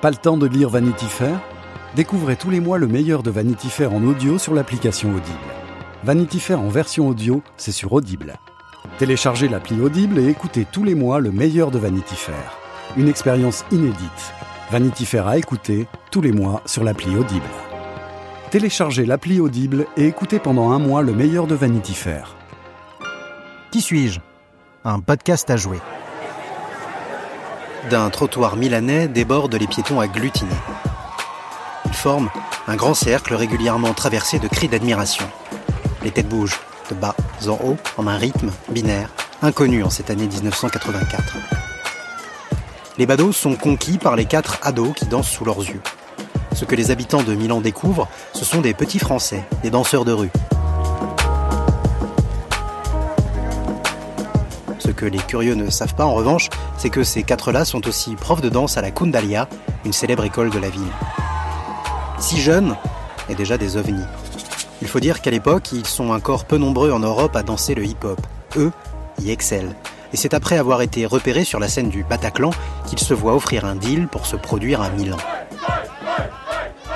Pas le temps de lire Vanity Fair? Découvrez tous les mois le meilleur de Vanity Fair en audio sur l'application Audible. Vanity Fair en version audio, c'est sur Audible. Téléchargez l'appli Audible et écoutez tous les mois le meilleur de Vanity Fair. Une expérience inédite. Vanity Fair à écouter tous les mois sur l'appli Audible. Téléchargez l'appli Audible et écoutez pendant un mois le meilleur de Vanity Fair. Qui suis-je? Un podcast à jouer. D'un trottoir milanais débordent les piétons agglutinés. Ils forment un grand cercle régulièrement traversé de cris d'admiration. Les têtes bougent, de bas en haut, en un rythme binaire, inconnu en cette année 1984. Les badauds sont conquis par les quatre ados qui dansent sous leurs yeux. Ce que les habitants de Milan découvrent, ce sont des petits Français, des danseurs de rue. Que les curieux ne savent pas en revanche, c'est que ces quatre-là sont aussi profs de danse à la Kundalia, une célèbre école de la ville. Si jeunes, et déjà des ovnis. Il faut dire qu'à l'époque, ils sont encore peu nombreux en Europe à danser le hip-hop. Eux y excellent. Et c'est après avoir été repérés sur la scène du Bataclan qu'ils se voient offrir un deal pour se produire à Milan.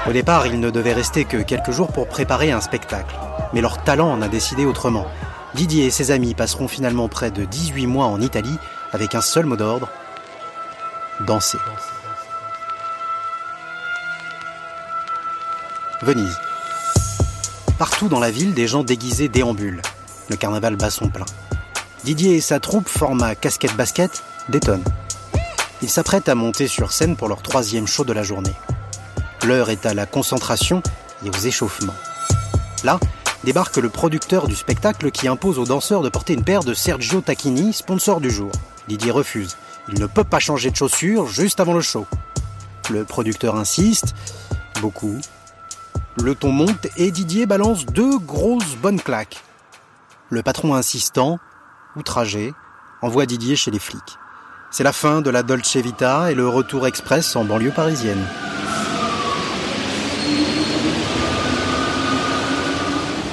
Au départ, ils ne devaient rester que quelques jours pour préparer un spectacle. Mais leur talent en a décidé autrement. Didier et ses amis passeront finalement près de 18 mois en Italie avec un seul mot d'ordre danser. Venise. Partout dans la ville, des gens déguisés déambulent. Le carnaval bat son plein. Didier et sa troupe, format casquette-basket, détonnent. Ils s'apprêtent à monter sur scène pour leur troisième show de la journée. L'heure est à la concentration et aux échauffements. Là, débarque le producteur du spectacle qui impose aux danseurs de porter une paire de Sergio Tacchini, sponsor du jour. Didier refuse. Il ne peut pas changer de chaussures juste avant le show. Le producteur insiste, beaucoup, le ton monte et Didier balance deux grosses bonnes claques. Le patron insistant, outragé, envoie Didier chez les flics. C'est la fin de la Dolce Vita et le retour express en banlieue parisienne.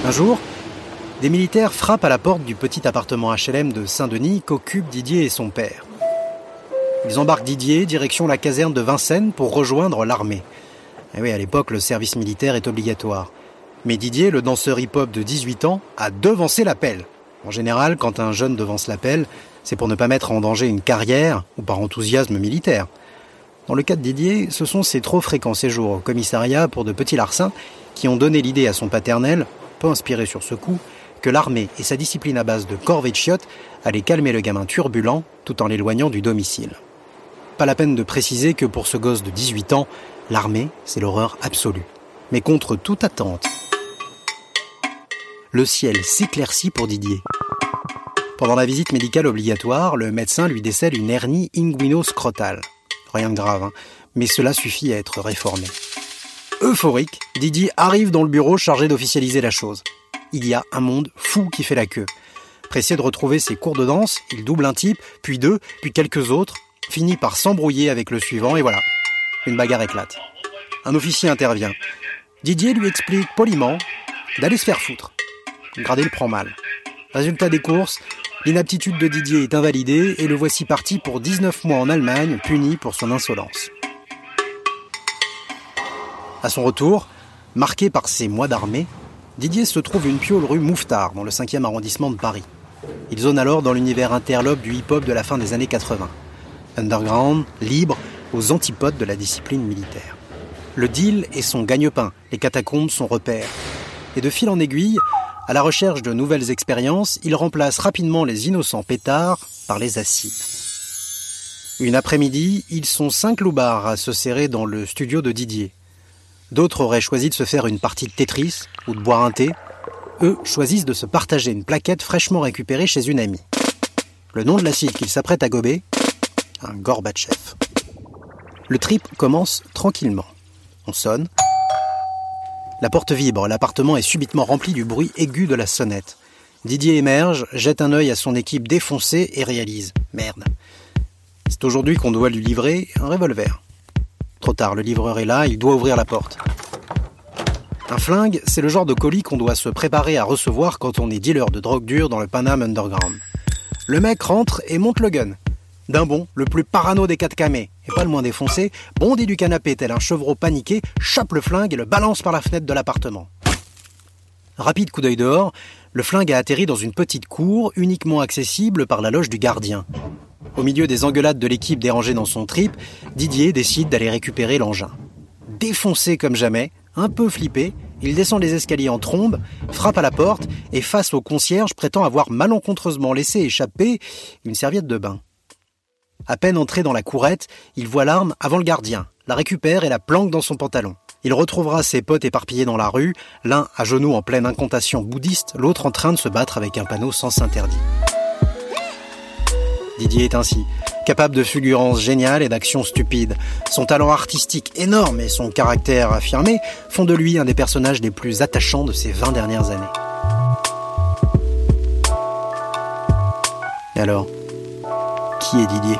Un jour, des militaires frappent à la porte du petit appartement HLM de Saint-Denis qu'occupent Didier et son père. Ils embarquent Didier direction la caserne de Vincennes pour rejoindre l'armée. Eh oui, à l'époque, le service militaire est obligatoire. Mais Didier, le danseur hip-hop de 18 ans, a devancé l'appel. En général, quand un jeune devance l'appel, c'est pour ne pas mettre en danger une carrière ou par enthousiasme militaire. Dans le cas de Didier, ce sont ses trop fréquents séjours au commissariat pour de petits larcins qui ont donné l'idée à son paternel, peu inspiré sur ce coup, que l'armée et sa discipline à base de corvée de chiottes allaient calmer le gamin turbulent tout en l'éloignant du domicile. Pas la peine de préciser que pour ce gosse de 18 ans, L'armée, c'est l'horreur absolue. Mais contre toute attente, le ciel s'éclaircit pour Didier. Pendant la visite médicale obligatoire, le médecin lui décèle une hernie inguino-scrotale. Rien de grave, hein, mais cela suffit à être réformé. Euphorique, Didier arrive dans le bureau chargé d'officialiser la chose. Il y a un monde fou qui fait la queue. Pressé de retrouver ses cours de danse, il double un type, puis deux, puis quelques autres, finit par s'embrouiller avec le suivant, et voilà, une bagarre éclate. Un officier intervient. Didier lui explique poliment d'aller se faire foutre. Gradé le prend mal. Résultat des courses, l'inaptitude de Didier est invalidée et le voici parti pour 19 mois en Allemagne, puni pour son insolence. À son retour, marqué par ses mois d'armée, Didier se trouve une piole rue Mouffetard, dans le 5e arrondissement de Paris. Il zone alors dans l'univers interlope du hip-hop de la fin des années 80. Underground, libre, aux antipodes de la discipline militaire. Le deal est son gagne-pain, les catacombes son repère. Et de fil en aiguille, à la recherche de nouvelles expériences, il remplace rapidement les innocents pétards par les acides. Une après-midi, ils sont cinq loupards à se serrer dans le studio de Didier. D'autres auraient choisi de se faire une partie de Tetris ou de boire un thé. Eux choisissent de se partager une plaquette fraîchement récupérée chez une amie. Le nom de l'acide qu'ils s'apprêtent à gober Un Gorbatchev. Le trip commence tranquillement. On sonne. La porte vibre, l'appartement est subitement rempli du bruit aigu de la sonnette. Didier émerge, jette un œil à son équipe défoncée et réalise Merde. C'est aujourd'hui qu'on doit lui livrer un revolver. Tard, le livreur est là, il doit ouvrir la porte. Un flingue, c'est le genre de colis qu'on doit se préparer à recevoir quand on est dealer de drogue dure dans le Panam Underground. Le mec rentre et monte le gun. D'un bond, le plus parano des quatre camés, et pas le moins défoncé, bondit du canapé tel un chevreau paniqué, chope le flingue et le balance par la fenêtre de l'appartement. Rapide coup d'œil dehors, le flingue a atterri dans une petite cour uniquement accessible par la loge du gardien. Au milieu des engueulades de l'équipe dérangée dans son trip, Didier décide d'aller récupérer l'engin. Défoncé comme jamais, un peu flippé, il descend les escaliers en trombe, frappe à la porte et face au concierge prétend avoir malencontreusement laissé échapper une serviette de bain. À peine entré dans la courette, il voit l'arme avant le gardien, la récupère et la planque dans son pantalon. Il retrouvera ses potes éparpillés dans la rue, l'un à genoux en pleine incantation bouddhiste, l'autre en train de se battre avec un panneau sans interdit. Didier est ainsi, capable de fulgurances géniales et d'actions stupides. Son talent artistique énorme et son caractère affirmé font de lui un des personnages les plus attachants de ces 20 dernières années. Et alors, qui est Didier?